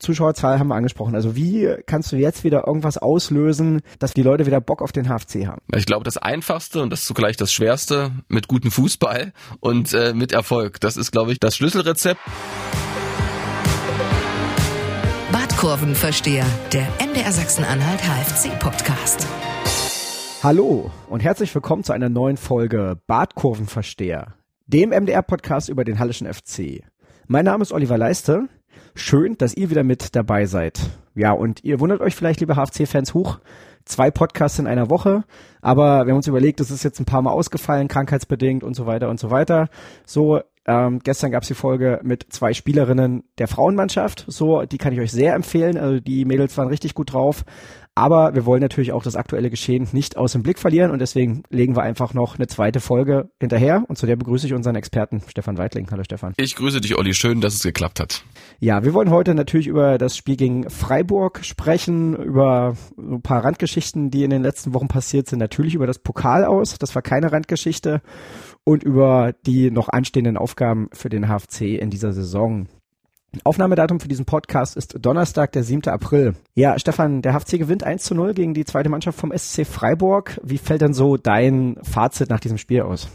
Zuschauerzahl haben wir angesprochen. Also wie kannst du jetzt wieder irgendwas auslösen, dass die Leute wieder Bock auf den HFC haben? Ich glaube, das Einfachste und das ist zugleich das Schwerste mit gutem Fußball und äh, mit Erfolg. Das ist, glaube ich, das Schlüsselrezept. Badkurvenversteher, der MDR Sachsen-Anhalt HFC-Podcast. Hallo und herzlich willkommen zu einer neuen Folge Badkurvenversteher, dem MDR-Podcast über den Hallischen FC. Mein Name ist Oliver Leiste. Schön, dass ihr wieder mit dabei seid. Ja, und ihr wundert euch vielleicht, liebe HFC-Fans, hoch. Zwei Podcasts in einer Woche, aber wir haben uns überlegt, das ist jetzt ein paar Mal ausgefallen, krankheitsbedingt und so weiter und so weiter. So, ähm, gestern gab es die Folge mit zwei Spielerinnen der Frauenmannschaft. So, die kann ich euch sehr empfehlen. Also die Mädels waren richtig gut drauf. Aber wir wollen natürlich auch das aktuelle Geschehen nicht aus dem Blick verlieren und deswegen legen wir einfach noch eine zweite Folge hinterher und zu der begrüße ich unseren Experten Stefan Weitling. Hallo Stefan. Ich grüße dich, Olli. Schön, dass es geklappt hat. Ja, wir wollen heute natürlich über das Spiel gegen Freiburg sprechen, über ein paar Randgeschichten, die in den letzten Wochen passiert sind. Natürlich über das Pokal aus, das war keine Randgeschichte und über die noch anstehenden Aufgaben für den HFC in dieser Saison. Aufnahmedatum für diesen Podcast ist Donnerstag, der 7. April. Ja, Stefan, der HFC gewinnt 1 zu 0 gegen die zweite Mannschaft vom SC Freiburg. Wie fällt denn so dein Fazit nach diesem Spiel aus?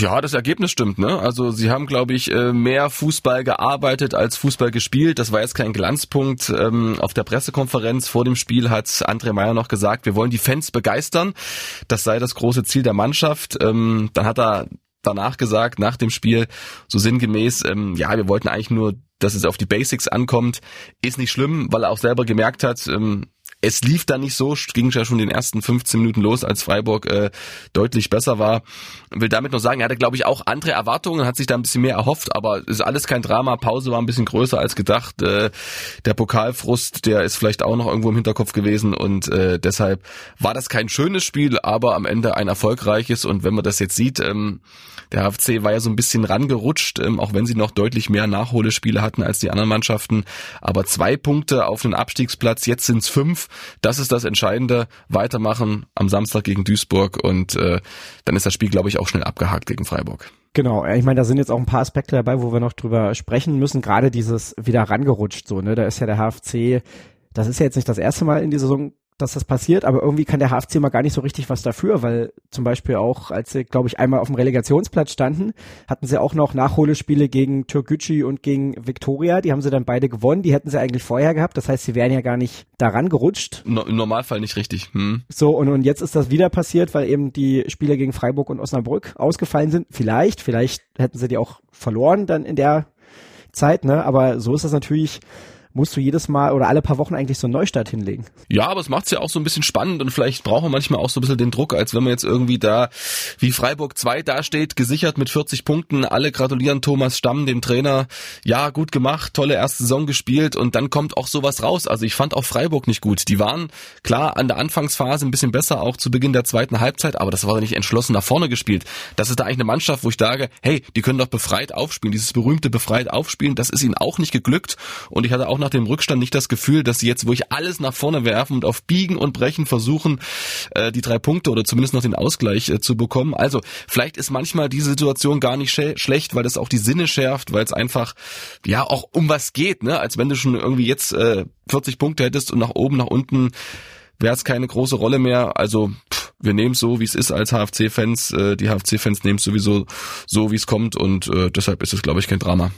Ja, das Ergebnis stimmt, ne? Also sie haben, glaube ich, äh, mehr Fußball gearbeitet als Fußball gespielt. Das war jetzt kein Glanzpunkt. Ähm, auf der Pressekonferenz vor dem Spiel hat André Meyer noch gesagt, wir wollen die Fans begeistern. Das sei das große Ziel der Mannschaft. Ähm, dann hat er danach gesagt, nach dem Spiel, so sinngemäß, ähm, ja, wir wollten eigentlich nur dass es auf die Basics ankommt, ist nicht schlimm, weil er auch selber gemerkt hat, ähm, es lief da nicht so, ging ja schon den ersten 15 Minuten los, als Freiburg äh, deutlich besser war. Will damit nur sagen, er hatte, glaube ich, auch andere Erwartungen, hat sich da ein bisschen mehr erhofft, aber ist alles kein Drama. Pause war ein bisschen größer als gedacht. Äh, der Pokalfrust, der ist vielleicht auch noch irgendwo im Hinterkopf gewesen und äh, deshalb war das kein schönes Spiel, aber am Ende ein erfolgreiches. Und wenn man das jetzt sieht, ähm, der HFC war ja so ein bisschen rangerutscht, ähm, auch wenn sie noch deutlich mehr Nachholespiele hatten als die anderen Mannschaften. Aber zwei Punkte auf den Abstiegsplatz, jetzt sind es fünf. Das ist das Entscheidende. Weitermachen am Samstag gegen Duisburg und äh, dann ist das Spiel, glaube ich, auch schnell abgehakt gegen Freiburg. Genau, ich meine, da sind jetzt auch ein paar Aspekte dabei, wo wir noch drüber sprechen müssen. Gerade dieses wieder rangerutscht so, ne? Da ist ja der HFC, das ist ja jetzt nicht das erste Mal in dieser Saison dass das passiert, aber irgendwie kann der HFC mal gar nicht so richtig was dafür, weil zum Beispiel auch, als sie, glaube ich, einmal auf dem Relegationsplatz standen, hatten sie auch noch Nachholespiele gegen Türkgücü und gegen Viktoria, die haben sie dann beide gewonnen, die hätten sie eigentlich vorher gehabt, das heißt, sie wären ja gar nicht daran gerutscht. No, Im Normalfall nicht richtig. Hm. So, und, und jetzt ist das wieder passiert, weil eben die Spiele gegen Freiburg und Osnabrück ausgefallen sind. Vielleicht, vielleicht hätten sie die auch verloren dann in der Zeit, ne, aber so ist das natürlich musst du jedes Mal oder alle paar Wochen eigentlich so einen Neustart hinlegen. Ja, aber es macht's ja auch so ein bisschen spannend und vielleicht braucht man manchmal auch so ein bisschen den Druck, als wenn man jetzt irgendwie da wie Freiburg 2 dasteht, gesichert mit 40 Punkten. Alle gratulieren Thomas Stamm, dem Trainer. Ja, gut gemacht, tolle erste Saison gespielt und dann kommt auch sowas raus. Also ich fand auch Freiburg nicht gut. Die waren klar an der Anfangsphase ein bisschen besser, auch zu Beginn der zweiten Halbzeit, aber das war nicht entschlossen nach vorne gespielt. Das ist da eigentlich eine Mannschaft, wo ich sage, hey, die können doch befreit aufspielen. Dieses berühmte befreit aufspielen, das ist ihnen auch nicht geglückt und ich hatte auch nach dem Rückstand nicht das Gefühl, dass sie jetzt wirklich alles nach vorne werfen und auf Biegen und Brechen versuchen, äh, die drei Punkte oder zumindest noch den Ausgleich äh, zu bekommen. Also vielleicht ist manchmal die Situation gar nicht schlecht, weil das auch die Sinne schärft, weil es einfach ja auch um was geht, ne? Als wenn du schon irgendwie jetzt äh, 40 Punkte hättest und nach oben, nach unten wäre es keine große Rolle mehr. Also pff, wir nehmen es so, wie es ist als HFC-Fans. Äh, die HFC-Fans nehmen es sowieso so, wie es kommt und äh, deshalb ist es, glaube ich, kein Drama.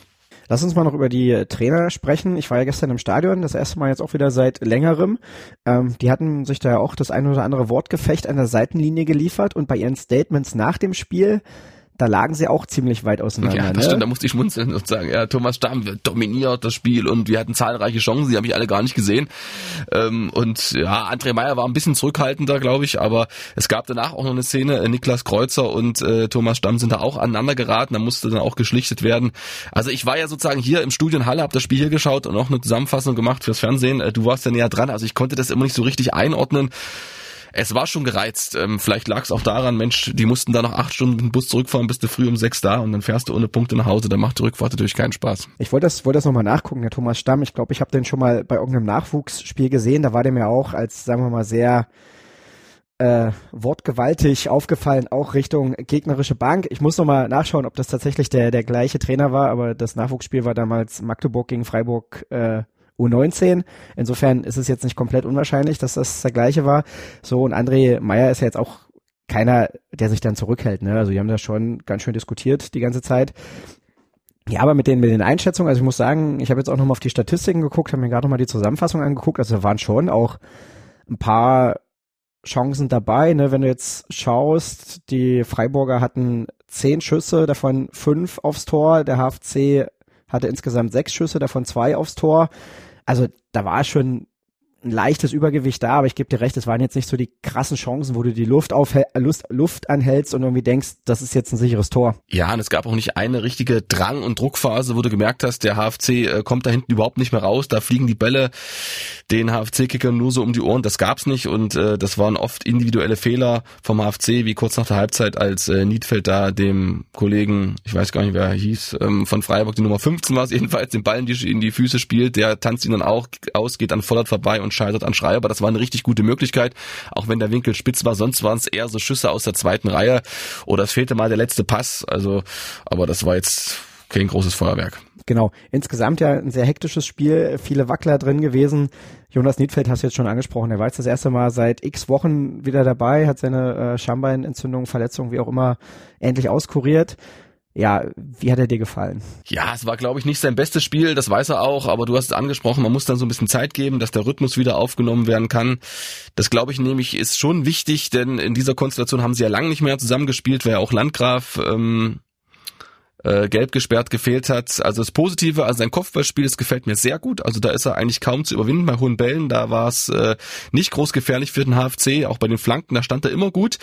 Lass uns mal noch über die Trainer sprechen. Ich war ja gestern im Stadion, das erste Mal jetzt auch wieder seit längerem. Ähm, die hatten sich da ja auch das ein oder andere Wortgefecht an der Seitenlinie geliefert und bei ihren Statements nach dem Spiel da lagen sie auch ziemlich weit auseinander. Ja, das ne? stimmt, da musste ich schmunzeln und sagen, ja, Thomas Stamm dominiert das Spiel und wir hatten zahlreiche Chancen, die habe ich alle gar nicht gesehen. Ähm, und ja, André Meyer war ein bisschen zurückhaltender, glaube ich, aber es gab danach auch noch eine Szene, äh, Niklas Kreuzer und äh, Thomas Stamm sind da auch aneinander geraten, da musste dann auch geschlichtet werden. Also ich war ja sozusagen hier im Studio in Halle, habe das Spiel hier geschaut und auch eine Zusammenfassung gemacht fürs Fernsehen. Äh, du warst ja näher dran, also ich konnte das immer nicht so richtig einordnen es war schon gereizt. Ähm, vielleicht lag es auch daran, Mensch, die mussten da noch acht Stunden mit dem Bus zurückfahren, bist du früh um sechs da und dann fährst du ohne Punkte nach Hause. Da macht die Rückfahrt natürlich keinen Spaß. Ich wollte das, wollte das nochmal nachgucken, der Thomas Stamm. Ich glaube, ich habe den schon mal bei irgendeinem Nachwuchsspiel gesehen. Da war der mir auch als, sagen wir mal, sehr äh, wortgewaltig aufgefallen, auch Richtung gegnerische Bank. Ich muss nochmal nachschauen, ob das tatsächlich der, der gleiche Trainer war, aber das Nachwuchsspiel war damals Magdeburg gegen Freiburg äh, U19. Insofern ist es jetzt nicht komplett unwahrscheinlich, dass das der gleiche war. So, und André Meyer ist ja jetzt auch keiner, der sich dann zurückhält. Ne? Also die haben da schon ganz schön diskutiert die ganze Zeit. Ja, aber mit den, mit den Einschätzungen, also ich muss sagen, ich habe jetzt auch nochmal auf die Statistiken geguckt, habe mir gerade nochmal die Zusammenfassung angeguckt, also da waren schon auch ein paar Chancen dabei, ne? wenn du jetzt schaust, die Freiburger hatten zehn Schüsse, davon fünf aufs Tor, der HFC hatte insgesamt sechs Schüsse, davon zwei aufs Tor. Also da war schon ein leichtes Übergewicht da, aber ich gebe dir recht, es waren jetzt nicht so die krassen Chancen, wo du die Luft, auf, Luft, Luft anhältst und irgendwie denkst, das ist jetzt ein sicheres Tor. Ja, und es gab auch nicht eine richtige Drang- und Druckphase, wo du gemerkt hast, der HFC äh, kommt da hinten überhaupt nicht mehr raus, da fliegen die Bälle den HFC-Kickern nur so um die Ohren, das gab's nicht und äh, das waren oft individuelle Fehler vom HFC, wie kurz nach der Halbzeit, als äh, Niedfeld da dem Kollegen, ich weiß gar nicht, wer er hieß, ähm, von Freiburg, die Nummer 15 war es jedenfalls, den Ball in die, in die Füße spielt, der tanzt ihn dann auch aus, geht an Vollert vorbei und scheitert an Schreiber. Das war eine richtig gute Möglichkeit, auch wenn der Winkel spitz war. Sonst waren es eher so Schüsse aus der zweiten Reihe oder es fehlte mal der letzte Pass. Also, aber das war jetzt kein großes Feuerwerk. Genau. Insgesamt ja ein sehr hektisches Spiel, viele Wackler drin gewesen. Jonas Niedfeld hast du jetzt schon angesprochen. Er war jetzt das erste Mal seit x Wochen wieder dabei, hat seine äh, Schambeinentzündung, Verletzung, wie auch immer, endlich auskuriert. Ja, wie hat er dir gefallen? Ja, es war, glaube ich, nicht sein bestes Spiel, das weiß er auch, aber du hast es angesprochen, man muss dann so ein bisschen Zeit geben, dass der Rhythmus wieder aufgenommen werden kann. Das, glaube ich, nämlich ist schon wichtig, denn in dieser Konstellation haben sie ja lange nicht mehr zusammengespielt, wer auch Landgraf ähm, äh, gelb gesperrt gefehlt hat. Also das Positive, also sein Kopfballspiel, das gefällt mir sehr gut. Also da ist er eigentlich kaum zu überwinden bei hohen Bällen. Da war es äh, nicht groß gefährlich für den HFC, auch bei den Flanken, da stand er immer gut.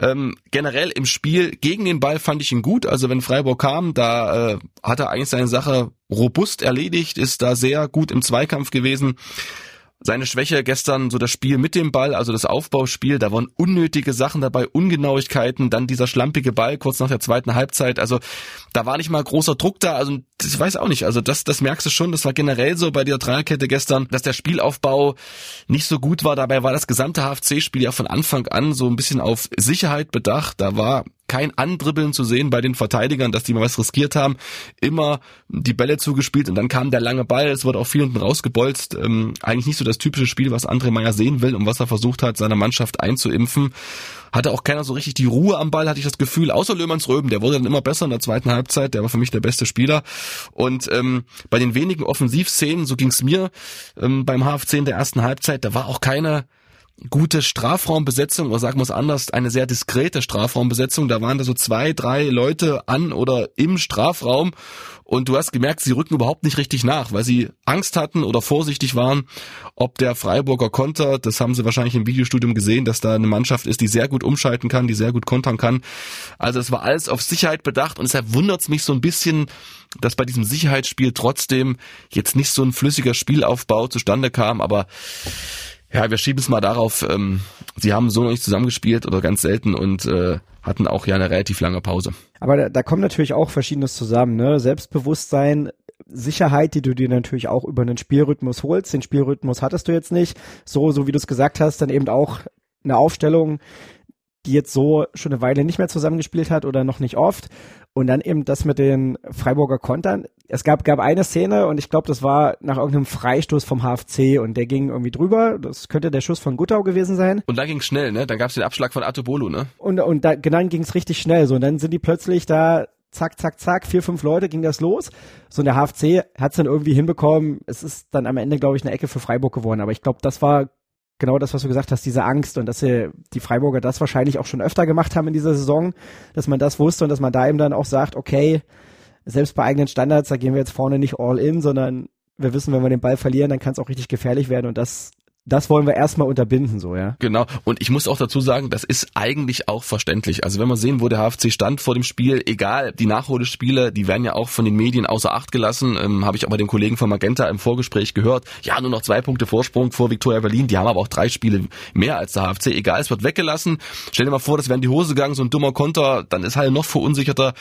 Ähm, generell im Spiel gegen den Ball fand ich ihn gut. Also wenn Freiburg kam, da äh, hat er eigentlich seine Sache robust erledigt, ist da sehr gut im Zweikampf gewesen seine Schwäche gestern so das Spiel mit dem Ball, also das Aufbauspiel, da waren unnötige Sachen dabei, Ungenauigkeiten, dann dieser schlampige Ball kurz nach der zweiten Halbzeit, also da war nicht mal großer Druck da, also das weiß auch nicht, also das, das merkst du schon, das war generell so bei der Dreierkette gestern, dass der Spielaufbau nicht so gut war, dabei war das gesamte HFC-Spiel ja von Anfang an so ein bisschen auf Sicherheit bedacht, da war kein Andribbeln zu sehen bei den Verteidigern, dass die mal was riskiert haben. Immer die Bälle zugespielt und dann kam der lange Ball. Es wurde auch viel hinten rausgebolzt. Ähm, eigentlich nicht so das typische Spiel, was André Meyer sehen will und was er versucht hat, seiner Mannschaft einzuimpfen. Hatte auch keiner so richtig die Ruhe am Ball, hatte ich das Gefühl, außer Löhmanns Röben. Der wurde dann immer besser in der zweiten Halbzeit. Der war für mich der beste Spieler. Und ähm, bei den wenigen Offensivszenen, so ging's mir ähm, beim HFC in der ersten Halbzeit, da war auch keine gute Strafraumbesetzung oder sagen wir es anders, eine sehr diskrete Strafraumbesetzung. Da waren da so zwei, drei Leute an oder im Strafraum und du hast gemerkt, sie rücken überhaupt nicht richtig nach, weil sie Angst hatten oder vorsichtig waren, ob der Freiburger Konter, das haben sie wahrscheinlich im Videostudium gesehen, dass da eine Mannschaft ist, die sehr gut umschalten kann, die sehr gut kontern kann. Also es war alles auf Sicherheit bedacht und deshalb wundert es mich so ein bisschen, dass bei diesem Sicherheitsspiel trotzdem jetzt nicht so ein flüssiger Spielaufbau zustande kam, aber ja, wir schieben es mal darauf, ähm, sie haben so noch nicht zusammengespielt oder ganz selten und äh, hatten auch ja eine relativ lange Pause. Aber da, da kommt natürlich auch Verschiedenes zusammen, ne? Selbstbewusstsein, Sicherheit, die du dir natürlich auch über einen Spielrhythmus holst. Den Spielrhythmus hattest du jetzt nicht. So, so wie du es gesagt hast, dann eben auch eine Aufstellung, die jetzt so schon eine Weile nicht mehr zusammengespielt hat oder noch nicht oft. Und dann eben das mit den Freiburger Kontern. Es gab, gab eine Szene und ich glaube, das war nach irgendeinem Freistoß vom HFC und der ging irgendwie drüber. Das könnte der Schuss von Guttau gewesen sein. Und dann ging schnell, ne? Dann gab es den Abschlag von Atobolu, ne? Und, und da, genau, dann ging es richtig schnell. So, und dann sind die plötzlich da zack, zack, zack, vier, fünf Leute ging das los. So, und der HFC hat es dann irgendwie hinbekommen. Es ist dann am Ende, glaube ich, eine Ecke für Freiburg geworden. Aber ich glaube, das war genau das, was du gesagt hast, diese Angst und dass sie, die Freiburger das wahrscheinlich auch schon öfter gemacht haben in dieser Saison, dass man das wusste und dass man da eben dann auch sagt, okay, selbst bei eigenen Standards, da gehen wir jetzt vorne nicht all in, sondern wir wissen, wenn wir den Ball verlieren, dann kann es auch richtig gefährlich werden und das das wollen wir erstmal unterbinden, so, ja. Genau. Und ich muss auch dazu sagen, das ist eigentlich auch verständlich. Also wenn wir sehen, wo der HFC stand vor dem Spiel, egal, die Nachholspiele, die werden ja auch von den Medien außer Acht gelassen, ähm, habe ich auch bei den Kollegen von Magenta im Vorgespräch gehört. Ja, nur noch zwei Punkte Vorsprung vor Viktoria Berlin, die haben aber auch drei Spiele mehr als der HFC. Egal, es wird weggelassen. Stell dir mal vor, das wäre in die Hose gegangen, so ein dummer Konter, dann ist halt noch verunsicherter,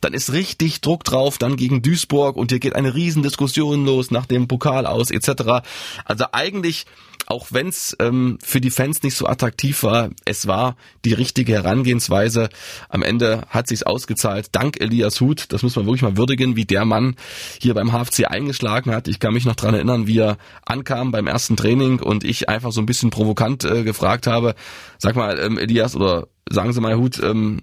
dann ist richtig Druck drauf, dann gegen Duisburg und hier geht eine Riesendiskussion los nach dem Pokal aus, etc. Also eigentlich auch wenn es ähm, für die Fans nicht so attraktiv war, es war die richtige Herangehensweise. Am Ende hat sich's ausgezahlt. Dank Elias Huth, das muss man wirklich mal würdigen, wie der Mann hier beim HFC eingeschlagen hat. Ich kann mich noch dran erinnern, wie er ankam beim ersten Training und ich einfach so ein bisschen provokant äh, gefragt habe, sag mal, ähm, Elias, oder sagen Sie mal, Huth, ähm,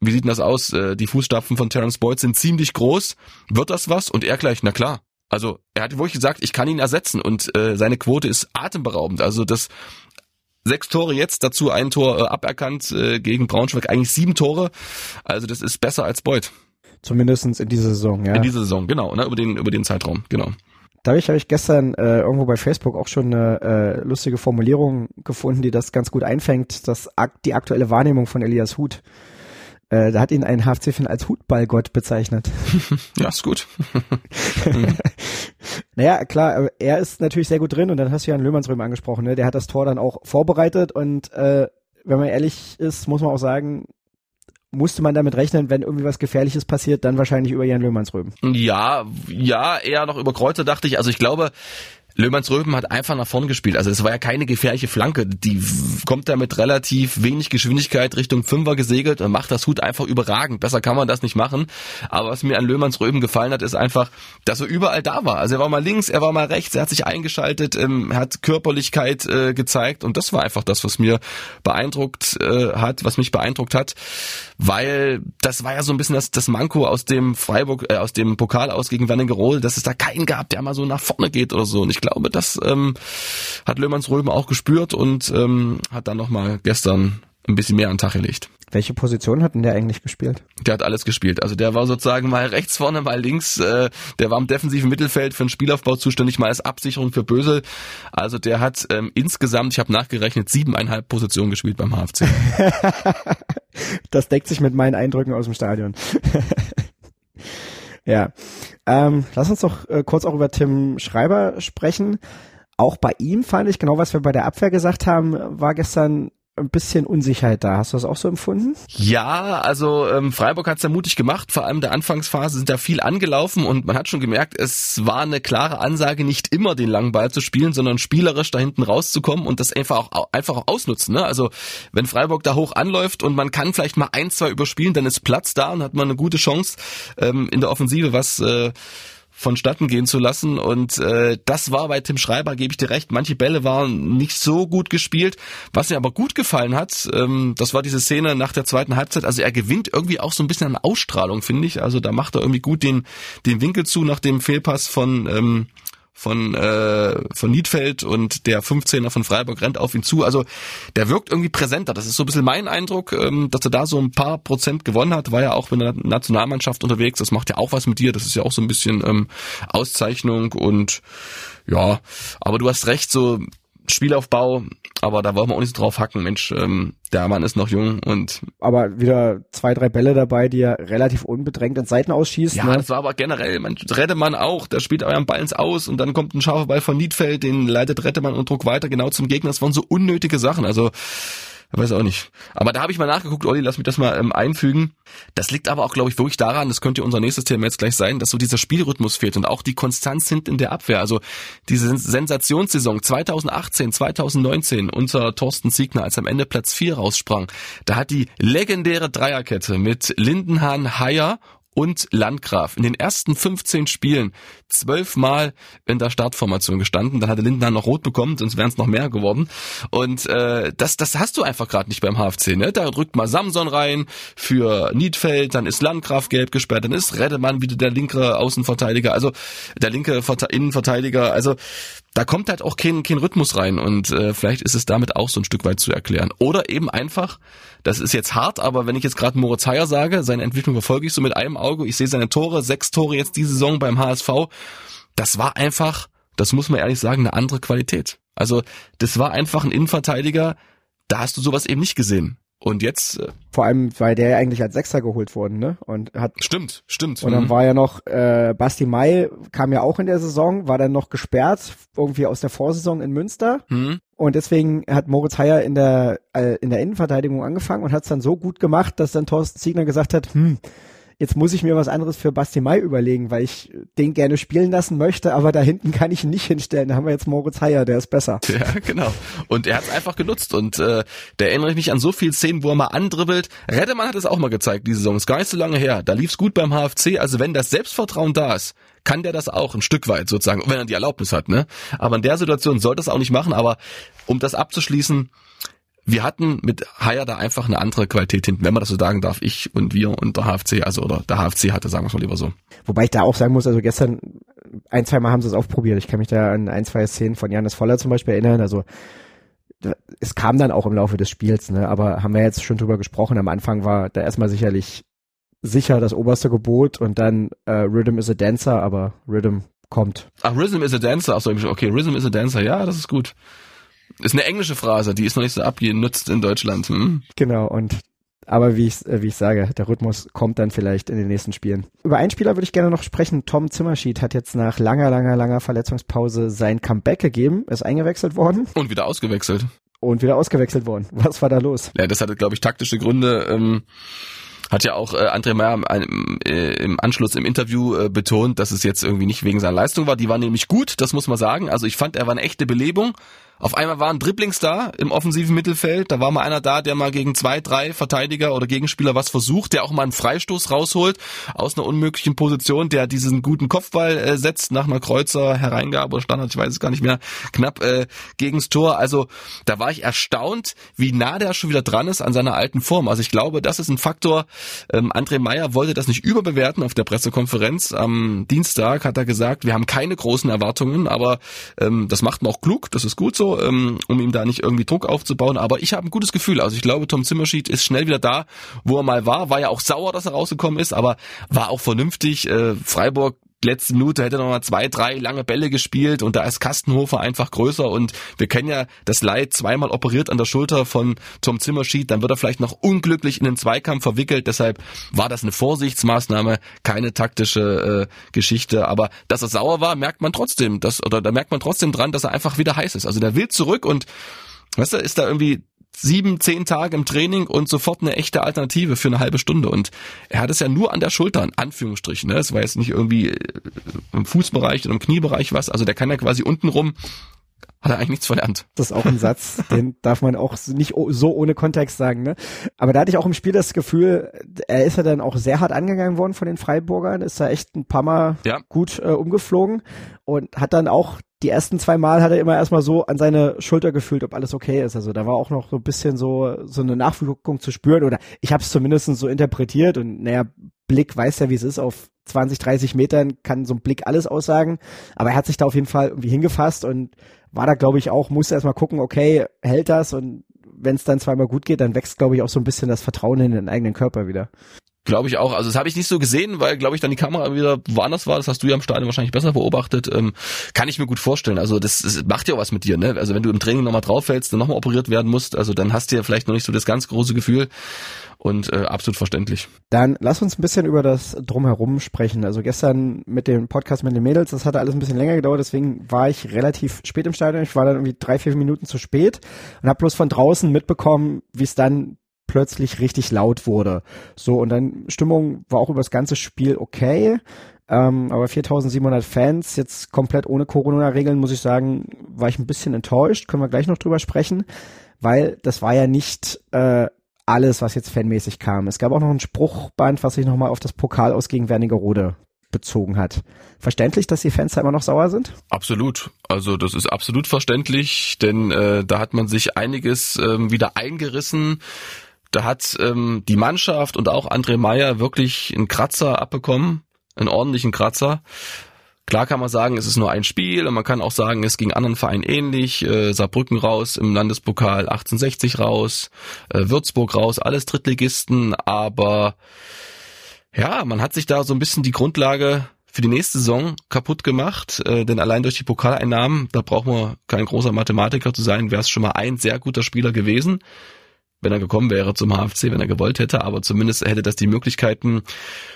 wie sieht denn das aus? Äh, die Fußstapfen von Terence Boyd sind ziemlich groß. Wird das was? Und er gleich, na klar. Also er hat wirklich gesagt, ich kann ihn ersetzen und äh, seine Quote ist atemberaubend. Also das sechs Tore jetzt, dazu ein Tor äh, aberkannt äh, gegen Braunschweig, eigentlich sieben Tore. Also das ist besser als Boyd. Zumindestens in dieser Saison, ja. In dieser Saison, genau, ne, über den über den Zeitraum, genau. Da habe ich, gestern äh, irgendwo bei Facebook auch schon eine äh, lustige Formulierung gefunden, die das ganz gut einfängt, dass die aktuelle Wahrnehmung von Elias Huth da hat ihn ein HFC-Fan als Hutballgott bezeichnet. ja, ist gut. naja, klar, er ist natürlich sehr gut drin und dann hast du ja einen Löhmannsröhm angesprochen, ne? Der hat das Tor dann auch vorbereitet und äh, wenn man ehrlich ist, muss man auch sagen, musste man damit rechnen, wenn irgendwie was Gefährliches passiert, dann wahrscheinlich über Jan Löhmannsröben. Ja, ja, eher noch über Kreuzer dachte ich. Also ich glaube, Löhmanns Röben hat einfach nach vorn gespielt. Also es war ja keine gefährliche Flanke. Die kommt da mit relativ wenig Geschwindigkeit Richtung Fünfer gesegelt und macht das Hut einfach überragend. Besser kann man das nicht machen. Aber was mir an Löhmanns Röben gefallen hat, ist einfach, dass er überall da war. Also er war mal links, er war mal rechts, er hat sich eingeschaltet, ähm, hat Körperlichkeit äh, gezeigt und das war einfach das, was mir beeindruckt äh, hat, was mich beeindruckt hat, weil das war ja so ein bisschen das, das Manko aus dem Freiburg, äh, aus dem Pokal aus gegen Wernigerode, dass es da keinen gab, der mal so nach vorne geht oder so. Und ich glaube, das ähm, hat Löhmanns Röben auch gespürt und ähm, hat dann nochmal gestern ein bisschen mehr an den Tag gelegt. Welche Position hat denn der eigentlich gespielt? Der hat alles gespielt. Also der war sozusagen mal rechts vorne, mal links. Äh, der war im defensiven Mittelfeld für den Spielaufbau zuständig, mal als Absicherung für Bösel. Also der hat ähm, insgesamt, ich habe nachgerechnet, siebeneinhalb Positionen gespielt beim HFC. das deckt sich mit meinen Eindrücken aus dem Stadion. ja. Ähm, lass uns doch äh, kurz auch über Tim Schreiber sprechen. Auch bei ihm fand ich, genau was wir bei der Abwehr gesagt haben, war gestern ein bisschen Unsicherheit da. Hast du das auch so empfunden? Ja, also ähm, Freiburg hat es ja mutig gemacht. Vor allem der Anfangsphase sind da viel angelaufen und man hat schon gemerkt, es war eine klare Ansage, nicht immer den langen Ball zu spielen, sondern spielerisch da hinten rauszukommen und das einfach auch einfach auch ausnutzen. Ne? Also wenn Freiburg da hoch anläuft und man kann vielleicht mal ein, zwei überspielen, dann ist Platz da und hat man eine gute Chance ähm, in der Offensive was äh, vonstatten gehen zu lassen. Und äh, das war bei Tim Schreiber, gebe ich dir recht. Manche Bälle waren nicht so gut gespielt. Was mir aber gut gefallen hat, ähm, das war diese Szene nach der zweiten Halbzeit. Also er gewinnt irgendwie auch so ein bisschen an Ausstrahlung, finde ich. Also da macht er irgendwie gut den, den Winkel zu nach dem Fehlpass von ähm, von, äh, von Niedfeld und der 15er von Freiburg rennt auf ihn zu. Also der wirkt irgendwie präsenter. Das ist so ein bisschen mein Eindruck, ähm, dass er da so ein paar Prozent gewonnen hat. War ja auch mit der Nationalmannschaft unterwegs. Das macht ja auch was mit dir. Das ist ja auch so ein bisschen ähm, Auszeichnung und ja, aber du hast recht, so Spielaufbau, aber da wollen wir auch nicht so drauf hacken. Mensch, ähm, der Mann ist noch jung und. Aber wieder zwei, drei Bälle dabei, die er relativ unbedrängt in Seiten ausschießt. Ja, ne? das war aber generell, man, Rettemann auch, der spielt euren Ball ins Aus und dann kommt ein scharfer Ball von Niedfeld, den leitet Rettemann und Druck weiter genau zum Gegner. Das waren so unnötige Sachen. Also weiß auch nicht. Aber da habe ich mal nachgeguckt, Olli, lass mich das mal ähm, einfügen. Das liegt aber auch, glaube ich, wirklich daran, das könnte unser nächstes Thema jetzt gleich sein, dass so dieser Spielrhythmus fehlt und auch die Konstanz hinten in der Abwehr. Also diese Sensationssaison 2018, 2019 unter Thorsten Siegner, als am Ende Platz 4 raussprang, da hat die legendäre Dreierkette mit Lindenhahn, Haier und Landgraf in den ersten 15 Spielen zwölfmal in der Startformation gestanden. Dann hatte Lindner noch rot bekommen, sonst wären es noch mehr geworden. Und äh, das, das hast du einfach gerade nicht beim HFC. Ne? Da drückt mal Samson rein für Niedfeld, dann ist Landgraf gelb gesperrt, dann ist Redemann wieder der linke Außenverteidiger, also der linke Innenverteidiger. Also da kommt halt auch kein, kein Rhythmus rein und äh, vielleicht ist es damit auch so ein Stück weit zu erklären. Oder eben einfach, das ist jetzt hart, aber wenn ich jetzt gerade Moritz Heyer sage, seine Entwicklung verfolge ich so mit einem Auge, ich sehe seine Tore, sechs Tore jetzt diese Saison beim HSV, das war einfach, das muss man ehrlich sagen, eine andere Qualität. Also das war einfach ein Innenverteidiger, da hast du sowas eben nicht gesehen. Und jetzt. Äh, Vor allem, weil der ja eigentlich als Sechser geholt worden, ne? Und hat. Stimmt, stimmt. Und dann mhm. war ja noch, äh, Basti Mai kam ja auch in der Saison, war dann noch gesperrt, irgendwie aus der Vorsaison in Münster. Mhm. Und deswegen hat Moritz Heyer in der, äh, in der Innenverteidigung angefangen und hat es dann so gut gemacht, dass dann Thorsten Ziegner gesagt hat, hm, jetzt muss ich mir was anderes für Basti Mai überlegen, weil ich den gerne spielen lassen möchte, aber da hinten kann ich ihn nicht hinstellen. Da haben wir jetzt Moritz Heyer, der ist besser. Ja, genau. Und er hat es einfach genutzt und äh, erinnere ich mich an so viele Szenen, wo er mal andribbelt. Redemann hat es auch mal gezeigt, diese Saison. Ist gar nicht so lange her. Da lief's gut beim HFC. Also wenn das Selbstvertrauen da ist, kann der das auch ein Stück weit sozusagen, wenn er die Erlaubnis hat. Ne? Aber in der Situation sollte es auch nicht machen. Aber um das abzuschließen, wir hatten mit Haya da einfach eine andere Qualität hinten, wenn man das so sagen darf. Ich und wir und der HFC, also oder der HFC hatte, sagen wir es mal lieber so. Wobei ich da auch sagen muss, also gestern ein, zwei Mal haben sie es aufprobiert. Ich kann mich da an ein, zwei Szenen von Janis Voller zum Beispiel erinnern. Also es kam dann auch im Laufe des Spiels, ne? aber haben wir jetzt schon drüber gesprochen. Am Anfang war da erstmal sicherlich sicher das oberste Gebot und dann äh, Rhythm is a Dancer, aber Rhythm kommt. Ach, Rhythm is a Dancer, achso, okay, Rhythm is a Dancer, ja, das ist gut. Ist eine englische Phrase, die ist noch nicht so abgenutzt in Deutschland. Hm? Genau, und aber wie ich, äh, wie ich sage, der Rhythmus kommt dann vielleicht in den nächsten Spielen. Über einen Spieler würde ich gerne noch sprechen. Tom Zimmerschied hat jetzt nach langer, langer, langer Verletzungspause sein Comeback gegeben, ist eingewechselt worden. Und wieder ausgewechselt. Und wieder ausgewechselt worden. Was war da los? Ja, das hatte, glaube ich, taktische Gründe. Ähm hat ja auch äh, André Meyer im, äh, im Anschluss im Interview äh, betont, dass es jetzt irgendwie nicht wegen seiner Leistung war. Die war nämlich gut, das muss man sagen. Also ich fand, er war eine echte Belebung. Auf einmal waren Dribblings da im offensiven Mittelfeld. Da war mal einer da, der mal gegen zwei, drei Verteidiger oder Gegenspieler was versucht, der auch mal einen Freistoß rausholt aus einer unmöglichen Position, der diesen guten Kopfball äh, setzt nach einer Kreuzer, Hereingabe oder Standard, ich weiß es gar nicht mehr, knapp äh, gegens Tor. Also da war ich erstaunt, wie nah der schon wieder dran ist an seiner alten Form. Also ich glaube, das ist ein Faktor. Ähm, André Meyer wollte das nicht überbewerten auf der Pressekonferenz. Am Dienstag hat er gesagt, wir haben keine großen Erwartungen, aber ähm, das macht man auch klug, das ist gut so ähm, um ihm da nicht irgendwie Druck aufzubauen. Aber ich habe ein gutes Gefühl. Also ich glaube, Tom Zimmerschied ist schnell wieder da, wo er mal war. War ja auch sauer, dass er rausgekommen ist, aber war auch vernünftig. Äh, Freiburg letzte Minute hätte er noch mal zwei, drei lange Bälle gespielt und da ist Kastenhofer einfach größer und wir kennen ja das Leid zweimal operiert an der Schulter von Tom Zimmerschied, dann wird er vielleicht noch unglücklich in den Zweikampf verwickelt, deshalb war das eine Vorsichtsmaßnahme, keine taktische äh, Geschichte, aber dass er sauer war, merkt man trotzdem, dass, oder da merkt man trotzdem dran, dass er einfach wieder heiß ist, also der will zurück und Weißt du, ist da irgendwie sieben, zehn Tage im Training und sofort eine echte Alternative für eine halbe Stunde. Und er hat es ja nur an der Schulter, in Anführungsstrichen. Ne? Es war jetzt nicht irgendwie äh, im Fußbereich oder im Kniebereich was. Also der kann ja quasi untenrum hat er eigentlich nichts verlernt. Das ist auch ein Satz, den darf man auch nicht so ohne Kontext sagen. Ne? Aber da hatte ich auch im Spiel das Gefühl, er ist ja dann auch sehr hart angegangen worden von den Freiburgern, ist da echt ein paar Mal ja. gut äh, umgeflogen und hat dann auch die ersten zwei Mal hat er immer erstmal so an seine Schulter gefühlt, ob alles okay ist. Also da war auch noch so ein bisschen so so eine Nachwirkung zu spüren oder ich habe es zumindest so interpretiert und naja, Blick weiß ja, wie es ist auf 20, 30 Metern kann so ein Blick alles aussagen, aber er hat sich da auf jeden Fall irgendwie hingefasst und war da, glaube ich, auch, musste erstmal gucken, okay, hält das und wenn es dann zweimal gut geht, dann wächst, glaube ich, auch so ein bisschen das Vertrauen in den eigenen Körper wieder. Glaube ich auch. Also das habe ich nicht so gesehen, weil, glaube ich, dann die Kamera wieder woanders war. Das hast du ja im Stadion wahrscheinlich besser beobachtet. Ähm, kann ich mir gut vorstellen. Also das, das macht ja auch was mit dir. Ne? Also wenn du im Training nochmal drauf fällst, dann nochmal operiert werden musst, also dann hast du ja vielleicht noch nicht so das ganz große Gefühl und äh, absolut verständlich. Dann lass uns ein bisschen über das Drumherum sprechen. Also gestern mit dem Podcast mit den Mädels, das hatte alles ein bisschen länger gedauert, deswegen war ich relativ spät im Stadion. Ich war dann irgendwie drei, vier Minuten zu spät und habe bloß von draußen mitbekommen, wie es dann plötzlich richtig laut wurde. So, und dann Stimmung war auch über das ganze Spiel okay. Ähm, aber 4700 Fans, jetzt komplett ohne Corona-Regeln, muss ich sagen, war ich ein bisschen enttäuscht. Können wir gleich noch drüber sprechen, weil das war ja nicht äh, alles, was jetzt fanmäßig kam. Es gab auch noch ein Spruchband, was sich nochmal auf das Pokal aus gegen Wernigerode bezogen hat. Verständlich, dass die Fans da immer noch sauer sind? Absolut. Also das ist absolut verständlich, denn äh, da hat man sich einiges ähm, wieder eingerissen. Da hat ähm, die Mannschaft und auch André Meyer wirklich einen Kratzer abbekommen, einen ordentlichen Kratzer. Klar kann man sagen, es ist nur ein Spiel und man kann auch sagen, es ging anderen Vereinen ähnlich. Äh, Saarbrücken raus im Landespokal 1860 raus, äh, Würzburg raus, alles Drittligisten, aber ja, man hat sich da so ein bisschen die Grundlage für die nächste Saison kaputt gemacht, äh, denn allein durch die Pokaleinnahmen, da braucht man kein großer Mathematiker zu sein, wäre es schon mal ein sehr guter Spieler gewesen wenn er gekommen wäre zum HFC, wenn er gewollt hätte, aber zumindest hätte das die Möglichkeiten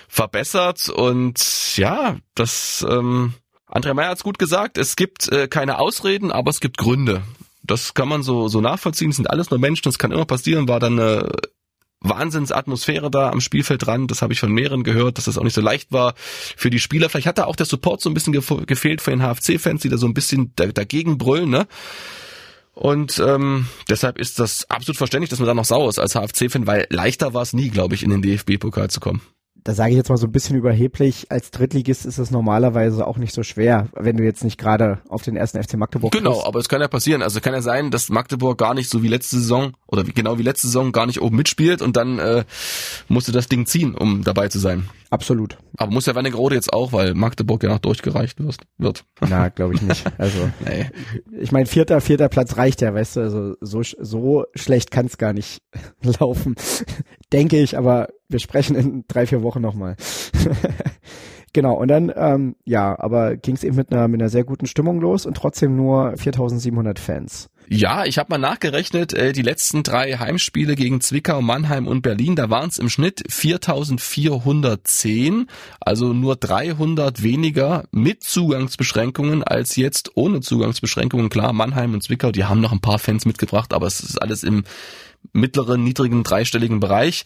verbessert und ja, das ähm, André Meyer hat's gut gesagt, es gibt äh, keine Ausreden, aber es gibt Gründe. Das kann man so so nachvollziehen, es sind alles nur Menschen, das kann immer passieren, war dann eine Wahnsinnsatmosphäre da am Spielfeld dran. Das habe ich von mehreren gehört, dass das auch nicht so leicht war für die Spieler. Vielleicht hat da auch der Support so ein bisschen gefehlt für den HFC-Fans, die da so ein bisschen dagegen brüllen, ne? Und ähm, deshalb ist das absolut verständlich, dass man da noch sauer ist als HFC-Fan, weil leichter war es nie, glaube ich, in den DFB-Pokal zu kommen da sage ich jetzt mal so ein bisschen überheblich, als Drittligist ist es normalerweise auch nicht so schwer, wenn du jetzt nicht gerade auf den ersten FC Magdeburg Genau, kriegst. aber es kann ja passieren. Also kann ja sein, dass Magdeburg gar nicht so wie letzte Saison oder wie, genau wie letzte Saison gar nicht oben mitspielt und dann äh, musst du das Ding ziehen, um dabei zu sein. Absolut. Aber muss ja Wernigerode jetzt auch, weil Magdeburg ja noch durchgereicht wird. Na, glaube ich nicht. Also, nee. ich meine, vierter, vierter Platz reicht ja, weißt du, also so, so schlecht kann es gar nicht laufen. Denke ich, aber wir sprechen in drei, vier Wochen nochmal. genau, und dann, ähm, ja, aber ging es eben mit einer, mit einer sehr guten Stimmung los und trotzdem nur 4700 Fans. Ja, ich habe mal nachgerechnet, äh, die letzten drei Heimspiele gegen Zwickau, Mannheim und Berlin, da waren es im Schnitt 4410, also nur 300 weniger mit Zugangsbeschränkungen als jetzt ohne Zugangsbeschränkungen. Klar, Mannheim und Zwickau, die haben noch ein paar Fans mitgebracht, aber es ist alles im mittleren, niedrigen, dreistelligen Bereich.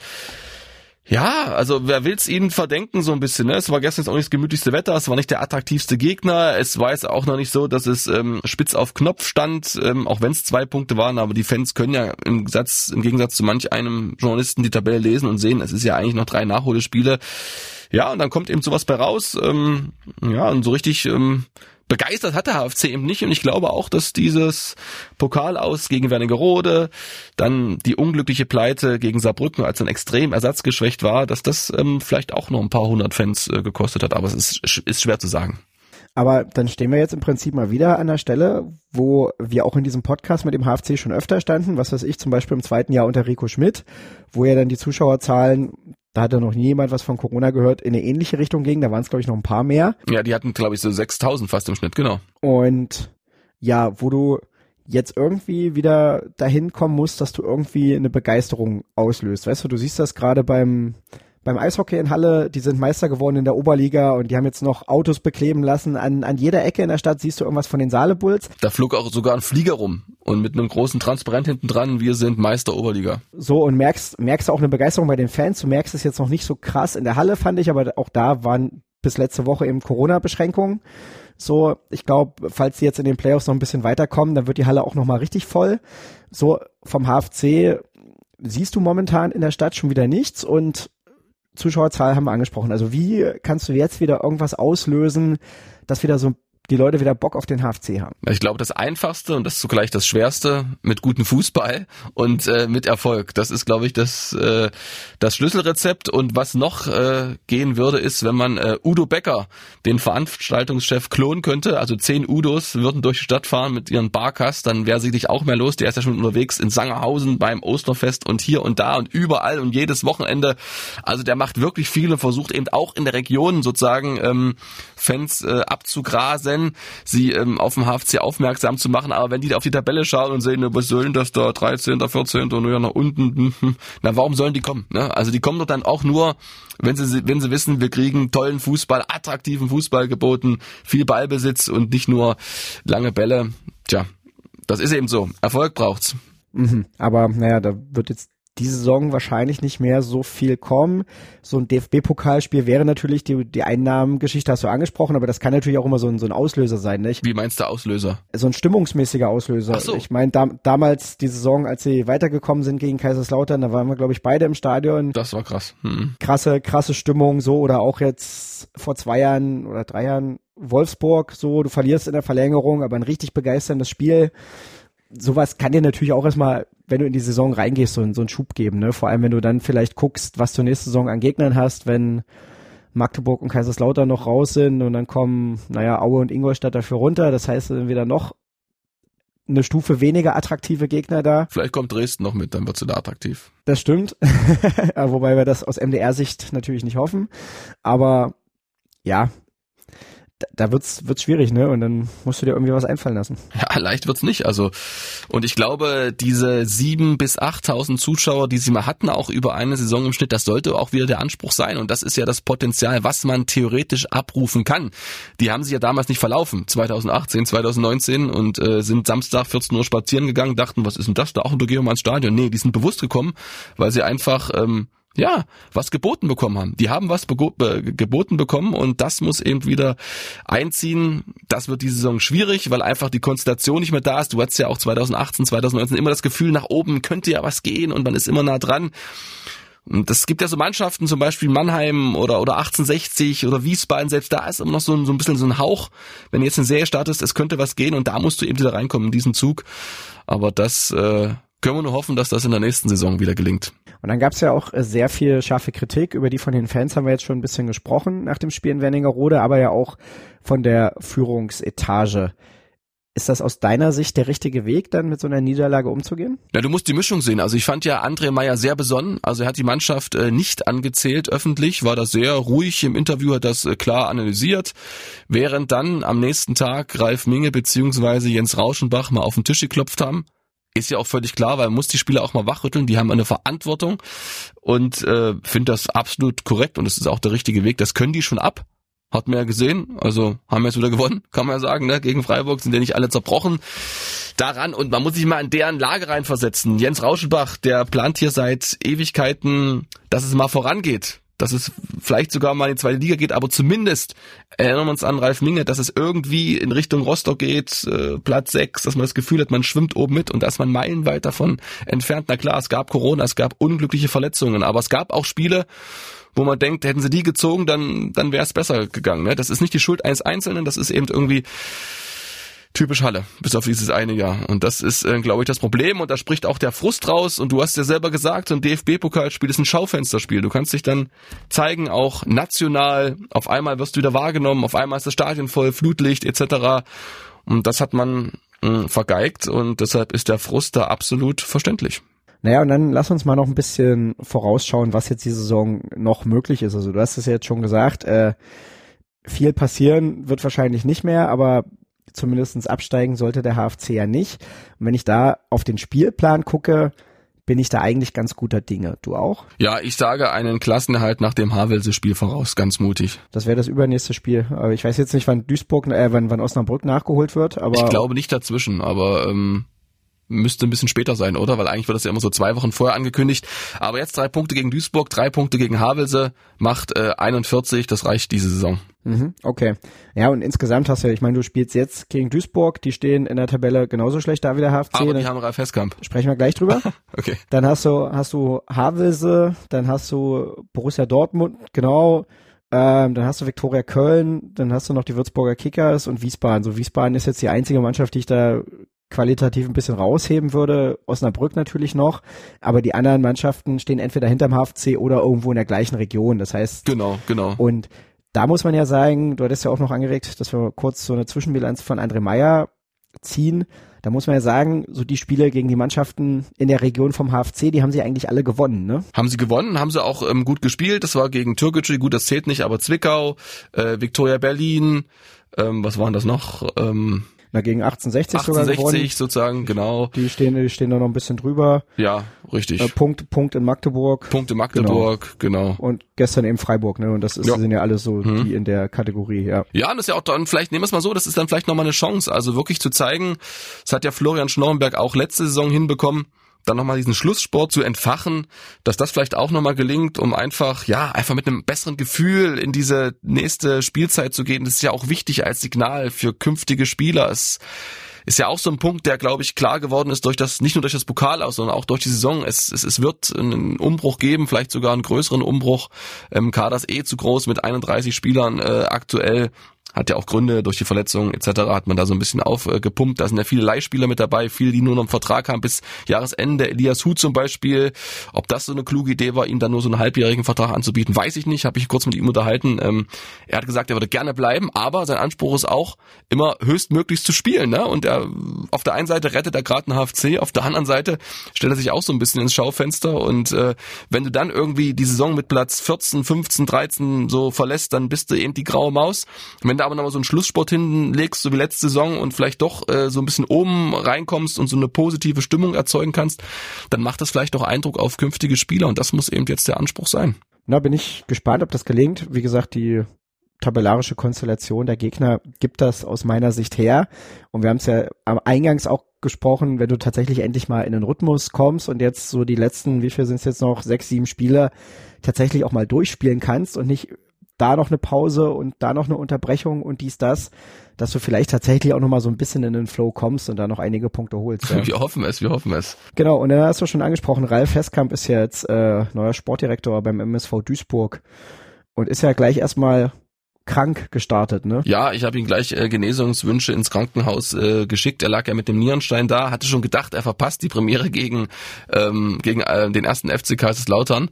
Ja, also wer will's ihnen verdenken so ein bisschen, ne? Es war gestern jetzt auch nicht das gemütlichste Wetter, es war nicht der attraktivste Gegner, es war jetzt auch noch nicht so, dass es ähm, spitz auf Knopf stand, ähm, auch wenn es zwei Punkte waren, aber die Fans können ja im, Satz, im Gegensatz zu manch einem Journalisten die Tabelle lesen und sehen, es ist ja eigentlich noch drei Nachholespiele. Ja, und dann kommt eben sowas bei raus, ähm, ja, und so richtig ähm, begeistert hat der HFC eben nicht und ich glaube auch, dass dieses Pokal aus gegen Wernigerode, dann die unglückliche Pleite gegen Saarbrücken, als ein extrem ersatzgeschwächt war, dass das ähm, vielleicht auch noch ein paar hundert Fans äh, gekostet hat, aber es ist, ist schwer zu sagen. Aber dann stehen wir jetzt im Prinzip mal wieder an der Stelle, wo wir auch in diesem Podcast mit dem HFC schon öfter standen, was weiß ich, zum Beispiel im zweiten Jahr unter Rico Schmidt, wo ja dann die Zuschauerzahlen da hat ja noch nie jemand was von Corona gehört, in eine ähnliche Richtung ging. Da waren es, glaube ich, noch ein paar mehr. Ja, die hatten, glaube ich, so 6000 fast im Schnitt, genau. Und ja, wo du jetzt irgendwie wieder dahin kommen musst, dass du irgendwie eine Begeisterung auslöst. Weißt du, du siehst das gerade beim beim Eishockey in Halle, die sind Meister geworden in der Oberliga und die haben jetzt noch Autos bekleben lassen. An, an jeder Ecke in der Stadt siehst du irgendwas von den Saale-Bulls. Da flog auch sogar ein Flieger rum und mit einem großen Transparent hinten dran, wir sind Meister Oberliga. So und merkst, merkst auch eine Begeisterung bei den Fans. Du merkst es jetzt noch nicht so krass in der Halle, fand ich, aber auch da waren bis letzte Woche eben Corona-Beschränkungen. So, ich glaube, falls sie jetzt in den Playoffs noch ein bisschen weiterkommen, dann wird die Halle auch nochmal richtig voll. So, vom HFC siehst du momentan in der Stadt schon wieder nichts und Zuschauerzahl haben wir angesprochen. Also wie kannst du jetzt wieder irgendwas auslösen, dass wieder so die Leute wieder Bock auf den HFC haben. Ich glaube, das Einfachste und das zugleich das Schwerste mit gutem Fußball und äh, mit Erfolg. Das ist, glaube ich, das, äh, das Schlüsselrezept. Und was noch äh, gehen würde, ist, wenn man äh, Udo Becker, den Veranstaltungschef, klonen könnte. Also zehn Udos würden durch die Stadt fahren mit ihren Barkas, dann wäre sicherlich auch mehr los. Der ist ja schon unterwegs in Sangerhausen beim Osterfest und hier und da und überall und jedes Wochenende. Also der macht wirklich viel und versucht eben auch in der Region sozusagen ähm, Fans äh, abzugrasen können, sie ähm, auf dem HFC aufmerksam zu machen. Aber wenn die auf die Tabelle schauen und sehen, was sollen das da, 13., 14. und ja nach unten, hm, na warum sollen die kommen? Ne? Also die kommen doch dann auch nur, wenn sie, wenn sie wissen, wir kriegen tollen Fußball, attraktiven Fußball geboten, viel Ballbesitz und nicht nur lange Bälle. Tja, das ist eben so. Erfolg braucht's. Mhm, aber naja, da wird jetzt diese Saison wahrscheinlich nicht mehr so viel kommen. So ein DFB-Pokalspiel wäre natürlich die, die Einnahmengeschichte, hast du angesprochen, aber das kann natürlich auch immer so ein, so ein Auslöser sein. Nicht? Wie meinst du Auslöser? So ein stimmungsmäßiger Auslöser. Ach so. Ich meine, da, damals die Saison, als sie weitergekommen sind gegen Kaiserslautern, da waren wir, glaube ich, beide im Stadion. Das war krass. Hm. Krasse, krasse Stimmung so oder auch jetzt vor zwei Jahren oder drei Jahren Wolfsburg so, du verlierst in der Verlängerung, aber ein richtig begeisterndes Spiel sowas kann dir natürlich auch erstmal, wenn du in die Saison reingehst, so, so einen Schub geben. Ne? Vor allem, wenn du dann vielleicht guckst, was du nächste Saison an Gegnern hast, wenn Magdeburg und Kaiserslautern noch raus sind und dann kommen, naja, Aue und Ingolstadt dafür runter. Das heißt, dann wieder noch eine Stufe weniger attraktive Gegner da. Vielleicht kommt Dresden noch mit, dann wird sie da attraktiv. Das stimmt. Wobei wir das aus MDR-Sicht natürlich nicht hoffen. Aber ja, da, wird's, wird's schwierig, ne? Und dann musst du dir irgendwie was einfallen lassen. Ja, leicht wird's nicht. Also, und ich glaube, diese sieben bis achttausend Zuschauer, die sie mal hatten, auch über eine Saison im Schnitt, das sollte auch wieder der Anspruch sein. Und das ist ja das Potenzial, was man theoretisch abrufen kann. Die haben sich ja damals nicht verlaufen, 2018, 2019 und äh, sind Samstag 14 Uhr spazieren gegangen, dachten, was ist denn das da auch unter Geomans Stadion? Nee, die sind bewusst gekommen, weil sie einfach ähm, ja, was geboten bekommen haben. Die haben was geboten bekommen und das muss eben wieder einziehen. Das wird diese Saison schwierig, weil einfach die Konstellation nicht mehr da ist. Du hattest ja auch 2018, 2019 immer das Gefühl, nach oben könnte ja was gehen und man ist immer nah dran. Und es gibt ja so Mannschaften, zum Beispiel Mannheim oder, oder 1860 oder Wiesbaden, selbst da ist immer noch so, ein, so ein bisschen so ein Hauch, wenn jetzt eine Serie startest, es könnte was gehen und da musst du eben wieder reinkommen in diesen Zug. Aber das äh, können wir nur hoffen, dass das in der nächsten Saison wieder gelingt. Und dann gab es ja auch äh, sehr viel scharfe Kritik, über die von den Fans haben wir jetzt schon ein bisschen gesprochen nach dem Spiel in Werningerode, aber ja auch von der Führungsetage. Ist das aus deiner Sicht der richtige Weg, dann mit so einer Niederlage umzugehen? Ja, du musst die Mischung sehen. Also ich fand ja André Meyer sehr besonnen. Also er hat die Mannschaft äh, nicht angezählt öffentlich, war da sehr ruhig im Interview, hat das äh, klar analysiert. Während dann am nächsten Tag Ralf Minge beziehungsweise Jens Rauschenbach mal auf den Tisch geklopft haben ist ja auch völlig klar, weil man muss die Spieler auch mal wachrütteln, die haben eine Verantwortung und äh, finde das absolut korrekt und es ist auch der richtige Weg. Das können die schon ab. Hat man ja gesehen, also haben wir jetzt wieder gewonnen, kann man ja sagen, ne? gegen Freiburg sind ja nicht alle zerbrochen daran und man muss sich mal in deren Lage reinversetzen. Jens Rauschenbach, der plant hier seit Ewigkeiten, dass es mal vorangeht dass es vielleicht sogar mal in die zweite Liga geht, aber zumindest erinnern wir uns an Ralf Minge, dass es irgendwie in Richtung Rostock geht, äh, Platz 6, dass man das Gefühl hat, man schwimmt oben mit und da ist man meilenweit davon entfernt. Na klar, es gab Corona, es gab unglückliche Verletzungen, aber es gab auch Spiele, wo man denkt, hätten sie die gezogen, dann, dann wäre es besser gegangen. Ne? Das ist nicht die Schuld eines Einzelnen, das ist eben irgendwie typisch Halle, bis auf dieses eine Jahr. Und das ist, äh, glaube ich, das Problem. Und da spricht auch der Frust raus. Und du hast ja selber gesagt, so ein DFB-Pokalspiel ist ein Schaufensterspiel. Du kannst dich dann zeigen, auch national. Auf einmal wirst du wieder wahrgenommen. Auf einmal ist das Stadion voll, Flutlicht etc. Und das hat man mh, vergeigt. Und deshalb ist der Frust da absolut verständlich. Naja, und dann lass uns mal noch ein bisschen vorausschauen, was jetzt die Saison noch möglich ist. Also du hast es ja jetzt schon gesagt, äh, viel passieren wird wahrscheinlich nicht mehr, aber zumindestens absteigen sollte der HFC ja nicht. Und wenn ich da auf den Spielplan gucke, bin ich da eigentlich ganz guter Dinge. Du auch? Ja, ich sage einen Klassenerhalt nach dem Havelse-Spiel voraus, ganz mutig. Das wäre das übernächste Spiel. Aber ich weiß jetzt nicht, wann Duisburg, äh, wann, wann Osnabrück nachgeholt wird. Aber ich glaube nicht dazwischen, aber ähm, müsste ein bisschen später sein, oder? Weil eigentlich wird das ja immer so zwei Wochen vorher angekündigt. Aber jetzt drei Punkte gegen Duisburg, drei Punkte gegen Havelse, macht äh, 41, das reicht diese Saison. Mhm, okay. Ja, und insgesamt hast du ja, ich meine, du spielst jetzt gegen Duisburg, die stehen in der Tabelle genauso schlecht da wie der HFC. Aber die haben Ralf Heskamp. Sprechen wir gleich drüber. okay. Dann hast du, hast du Havelse, dann hast du Borussia Dortmund, genau, ähm, dann hast du Viktoria Köln, dann hast du noch die Würzburger Kickers und Wiesbaden. So Wiesbaden ist jetzt die einzige Mannschaft, die ich da qualitativ ein bisschen rausheben würde. Osnabrück natürlich noch, aber die anderen Mannschaften stehen entweder hinterm HFC oder irgendwo in der gleichen Region. Das heißt, genau, genau. Und da muss man ja sagen, du hattest ja auch noch angeregt, dass wir kurz so eine Zwischenbilanz von André Meyer ziehen. Da muss man ja sagen, so die Spiele gegen die Mannschaften in der Region vom HFC, die haben sie eigentlich alle gewonnen, ne? Haben sie gewonnen, haben sie auch ähm, gut gespielt. Das war gegen Türkgücü, gut, das zählt nicht, aber Zwickau, äh, Viktoria Berlin, ähm, was waren das noch? Ähm, na, gegen 1860, 1860 sogar gewonnen. sozusagen, genau. Die stehen, die stehen da noch ein bisschen drüber. Ja, richtig. Äh, Punkt, Punkt in Magdeburg. Punkt in Magdeburg, genau. genau. Und gestern eben Freiburg, ne? Und das ist, ja. sind ja alle so mhm. die in der Kategorie, ja. Ja, und das ist ja auch dann, vielleicht nehmen wir es mal so, das ist dann vielleicht nochmal eine Chance, also wirklich zu zeigen, das hat ja Florian Schnorrenberg auch letzte Saison hinbekommen, dann nochmal diesen Schlusssport zu entfachen, dass das vielleicht auch nochmal gelingt, um einfach, ja, einfach mit einem besseren Gefühl in diese nächste Spielzeit zu gehen. Das ist ja auch wichtig als Signal für künftige Spieler. Es ist ja auch so ein Punkt, der, glaube ich, klar geworden ist durch das, nicht nur durch das Pokal aus, sondern auch durch die Saison. Es, es, es wird einen Umbruch geben, vielleicht sogar einen größeren Umbruch. Ähm, Kader ist eh zu groß mit 31 Spielern äh, aktuell hat ja auch Gründe durch die Verletzung etc. hat man da so ein bisschen aufgepumpt. Da sind ja viele Leihspieler mit dabei, viele, die nur noch einen Vertrag haben bis Jahresende. Elias Hu zum Beispiel. Ob das so eine kluge Idee war, ihm dann nur so einen halbjährigen Vertrag anzubieten, weiß ich nicht. Habe ich kurz mit ihm unterhalten. Ähm, er hat gesagt, er würde gerne bleiben, aber sein Anspruch ist auch, immer höchstmöglichst zu spielen. Ne? Und er auf der einen Seite rettet er gerade einen HFC, auf der anderen Seite stellt er sich auch so ein bisschen ins Schaufenster. Und äh, wenn du dann irgendwie die Saison mit Platz 14, 15, 13 so verlässt, dann bist du eben die graue Maus. Wenn du aber nochmal so einen Schlusssport hinlegst, so wie letzte Saison und vielleicht doch äh, so ein bisschen oben reinkommst und so eine positive Stimmung erzeugen kannst, dann macht das vielleicht auch Eindruck auf künftige Spieler und das muss eben jetzt der Anspruch sein. Na, bin ich gespannt, ob das gelingt. Wie gesagt, die tabellarische Konstellation der Gegner gibt das aus meiner Sicht her. Und wir haben es ja am Eingangs auch gesprochen, wenn du tatsächlich endlich mal in den Rhythmus kommst und jetzt so die letzten, wie viel sind es jetzt noch, sechs, sieben Spiele tatsächlich auch mal durchspielen kannst und nicht da noch eine Pause und da noch eine Unterbrechung und dies, das, dass du vielleicht tatsächlich auch noch mal so ein bisschen in den Flow kommst und da noch einige Punkte holst. Ja. Wir hoffen es, wir hoffen es. Genau, und dann hast du schon angesprochen, Ralf Festkamp ist ja jetzt äh, neuer Sportdirektor beim MSV Duisburg und ist ja gleich erstmal krank gestartet, ne? Ja, ich habe ihn gleich äh, Genesungswünsche ins Krankenhaus äh, geschickt. Er lag ja mit dem Nierenstein da, hatte schon gedacht, er verpasst die Premiere gegen ähm, gegen äh, den ersten FC Kaiserslautern.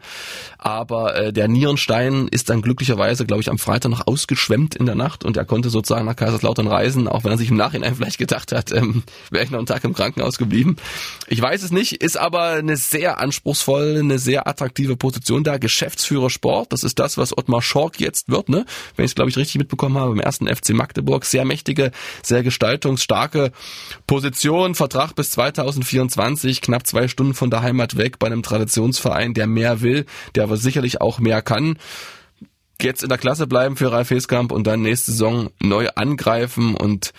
Aber äh, der Nierenstein ist dann glücklicherweise, glaube ich, am Freitag noch ausgeschwemmt in der Nacht und er konnte sozusagen nach Kaiserslautern reisen, auch wenn er sich im Nachhinein vielleicht gedacht hat, ähm, wäre ich noch einen Tag im Krankenhaus geblieben. Ich weiß es nicht, ist aber eine sehr anspruchsvolle, eine sehr attraktive Position da. Geschäftsführer Sport, das ist das, was Ottmar Schork jetzt wird, ne? Wenn ich glaube ich, richtig mitbekommen habe, beim ersten FC Magdeburg. Sehr mächtige, sehr gestaltungsstarke Position. Vertrag bis 2024, knapp zwei Stunden von der Heimat weg bei einem Traditionsverein, der mehr will, der aber sicherlich auch mehr kann jetzt in der Klasse bleiben für Ralf Heskamp und dann nächste Saison neu angreifen und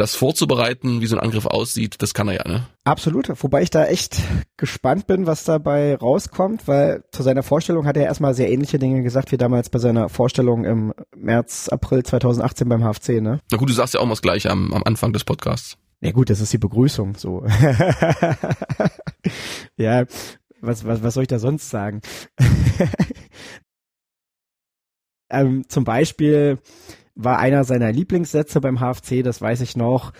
das vorzubereiten, wie so ein Angriff aussieht, das kann er ja, ne? Absolut, wobei ich da echt gespannt bin, was dabei rauskommt, weil zu seiner Vorstellung hat er erstmal sehr ähnliche Dinge gesagt wie damals bei seiner Vorstellung im März, April 2018 beim HFC, ne? Na gut, du sagst ja auch mal das Gleiche am, am Anfang des Podcasts. Ja gut, das ist die Begrüßung, so. ja, was, was, was soll ich da sonst sagen? ähm, zum Beispiel, war einer seiner Lieblingssätze beim HFC, das weiß ich noch.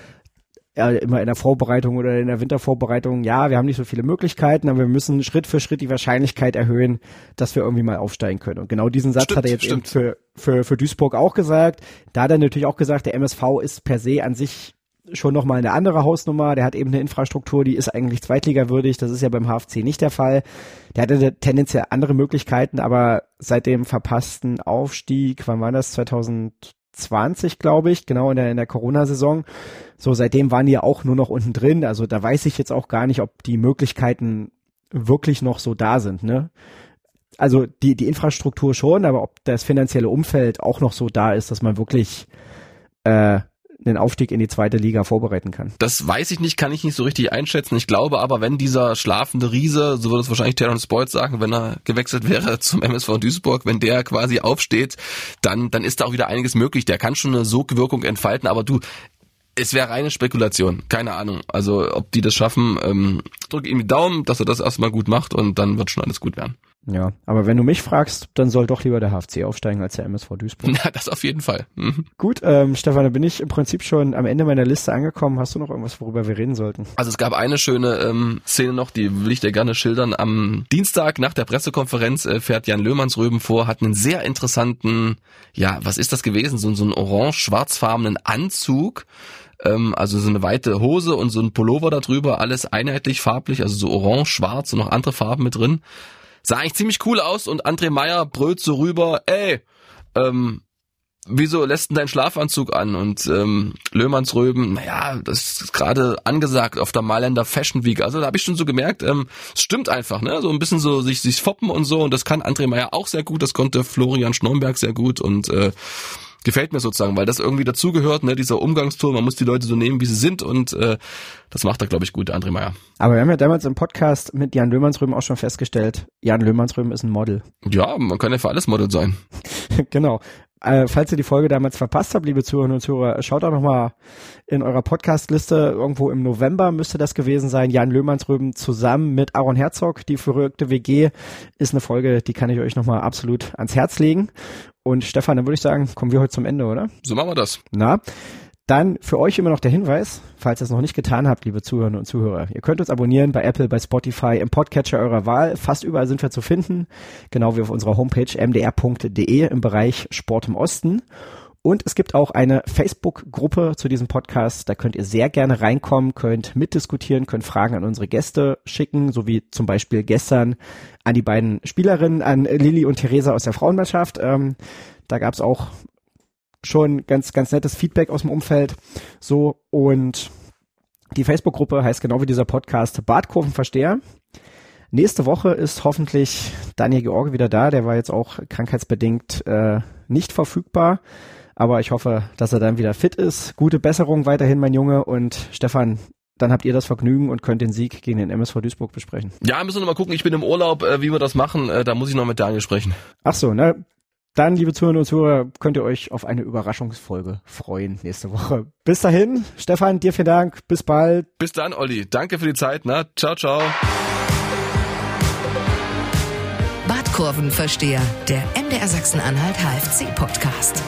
Ja, immer in der Vorbereitung oder in der Wintervorbereitung, ja, wir haben nicht so viele Möglichkeiten, aber wir müssen Schritt für Schritt die Wahrscheinlichkeit erhöhen, dass wir irgendwie mal aufsteigen können. Und genau diesen Satz stimmt, hat er jetzt stimmt. eben für, für, für Duisburg auch gesagt. Da hat er natürlich auch gesagt, der MSV ist per se an sich schon nochmal eine andere Hausnummer. Der hat eben eine Infrastruktur, die ist eigentlich zweitligawürdig. Das ist ja beim HFC nicht der Fall. Der hatte tendenziell andere Möglichkeiten, aber seit dem verpassten Aufstieg, wann war das? 2000 20, glaube ich, genau in der, in der Corona-Saison. So, seitdem waren die ja auch nur noch unten drin. Also da weiß ich jetzt auch gar nicht, ob die Möglichkeiten wirklich noch so da sind, ne? Also die, die Infrastruktur schon, aber ob das finanzielle Umfeld auch noch so da ist, dass man wirklich äh, den Aufstieg in die zweite Liga vorbereiten kann. Das weiß ich nicht, kann ich nicht so richtig einschätzen. Ich glaube aber, wenn dieser schlafende Riese, so würde es wahrscheinlich Terence Boyd sagen, wenn er gewechselt wäre zum MSV Duisburg, wenn der quasi aufsteht, dann, dann ist da auch wieder einiges möglich. Der kann schon eine Sogwirkung entfalten, aber du, es wäre reine Spekulation, keine Ahnung. Also ob die das schaffen, ähm, drücke ihm die Daumen, dass er das erstmal gut macht und dann wird schon alles gut werden. Ja, aber wenn du mich fragst, dann soll doch lieber der HFC aufsteigen als der MSV Duisburg. Ja, das auf jeden Fall. Mhm. Gut, ähm, Stefan, da bin ich im Prinzip schon am Ende meiner Liste angekommen. Hast du noch irgendwas, worüber wir reden sollten? Also es gab eine schöne ähm, Szene noch, die will ich dir gerne schildern. Am Dienstag nach der Pressekonferenz äh, fährt Jan Löhmannsröben vor, hat einen sehr interessanten, ja, was ist das gewesen? So, so einen orange-schwarzfarbenen Anzug ähm, also so eine weite Hose und so ein Pullover darüber, alles einheitlich farblich, also so orange, schwarz und noch andere Farben mit drin. Sah eigentlich ziemlich cool aus und André Meyer brüllt so rüber, ey, ähm, wieso lässt denn dein Schlafanzug an? Und ähm, Löhmannsröben, naja, das ist gerade angesagt auf der Mailänder Fashion Week. Also da habe ich schon so gemerkt, ähm, es stimmt einfach, ne? So ein bisschen so sich sich foppen und so. Und das kann André Meyer auch sehr gut, das konnte Florian Schnomberg sehr gut und äh, gefällt mir sozusagen, weil das irgendwie dazugehört, ne, dieser Umgangston, man muss die Leute so nehmen, wie sie sind und äh, das macht er, glaube ich, gut, André Meyer. Aber wir haben ja damals im Podcast mit Jan Löhmannsröben auch schon festgestellt, Jan Löhmannsröben ist ein Model. Ja, man kann ja für alles Model sein. genau. Äh, falls ihr die Folge damals verpasst habt, liebe Zuhörerinnen und Zuhörer, schaut auch nochmal in eurer Podcastliste. Irgendwo im November müsste das gewesen sein. Jan Löhmannsröben zusammen mit Aaron Herzog, die verrückte WG, ist eine Folge, die kann ich euch nochmal absolut ans Herz legen. Und Stefan, dann würde ich sagen, kommen wir heute zum Ende, oder? So machen wir das. Na, dann für euch immer noch der Hinweis, falls ihr es noch nicht getan habt, liebe Zuhörerinnen und Zuhörer. Ihr könnt uns abonnieren bei Apple, bei Spotify, im Podcatcher eurer Wahl. Fast überall sind wir zu finden. Genau wie auf unserer Homepage mdr.de im Bereich Sport im Osten. Und es gibt auch eine Facebook-Gruppe zu diesem Podcast. Da könnt ihr sehr gerne reinkommen, könnt mitdiskutieren, könnt Fragen an unsere Gäste schicken, so wie zum Beispiel gestern an die beiden Spielerinnen, an Lilly und Theresa aus der Frauenmannschaft. Ähm, da gab es auch schon ganz, ganz nettes Feedback aus dem Umfeld. So und die Facebook-Gruppe heißt genau wie dieser Podcast Bartkurvenversteher. Nächste Woche ist hoffentlich Daniel George wieder da. Der war jetzt auch krankheitsbedingt äh, nicht verfügbar. Aber ich hoffe, dass er dann wieder fit ist. Gute Besserung weiterhin, mein Junge. Und Stefan, dann habt ihr das Vergnügen und könnt den Sieg gegen den MSV Duisburg besprechen. Ja, müssen wir noch mal gucken. Ich bin im Urlaub, äh, wie wir das machen. Äh, da muss ich noch mit Daniel sprechen. Ach so, ne? Dann, liebe Zuhörer und Zuhörer, könnt ihr euch auf eine Überraschungsfolge freuen nächste Woche. Bis dahin, Stefan, dir vielen Dank. Bis bald. Bis dann, Olli. Danke für die Zeit. Na, ciao, ciao. Badkurvenversteher, der MDR Sachsen-Anhalt HFC-Podcast.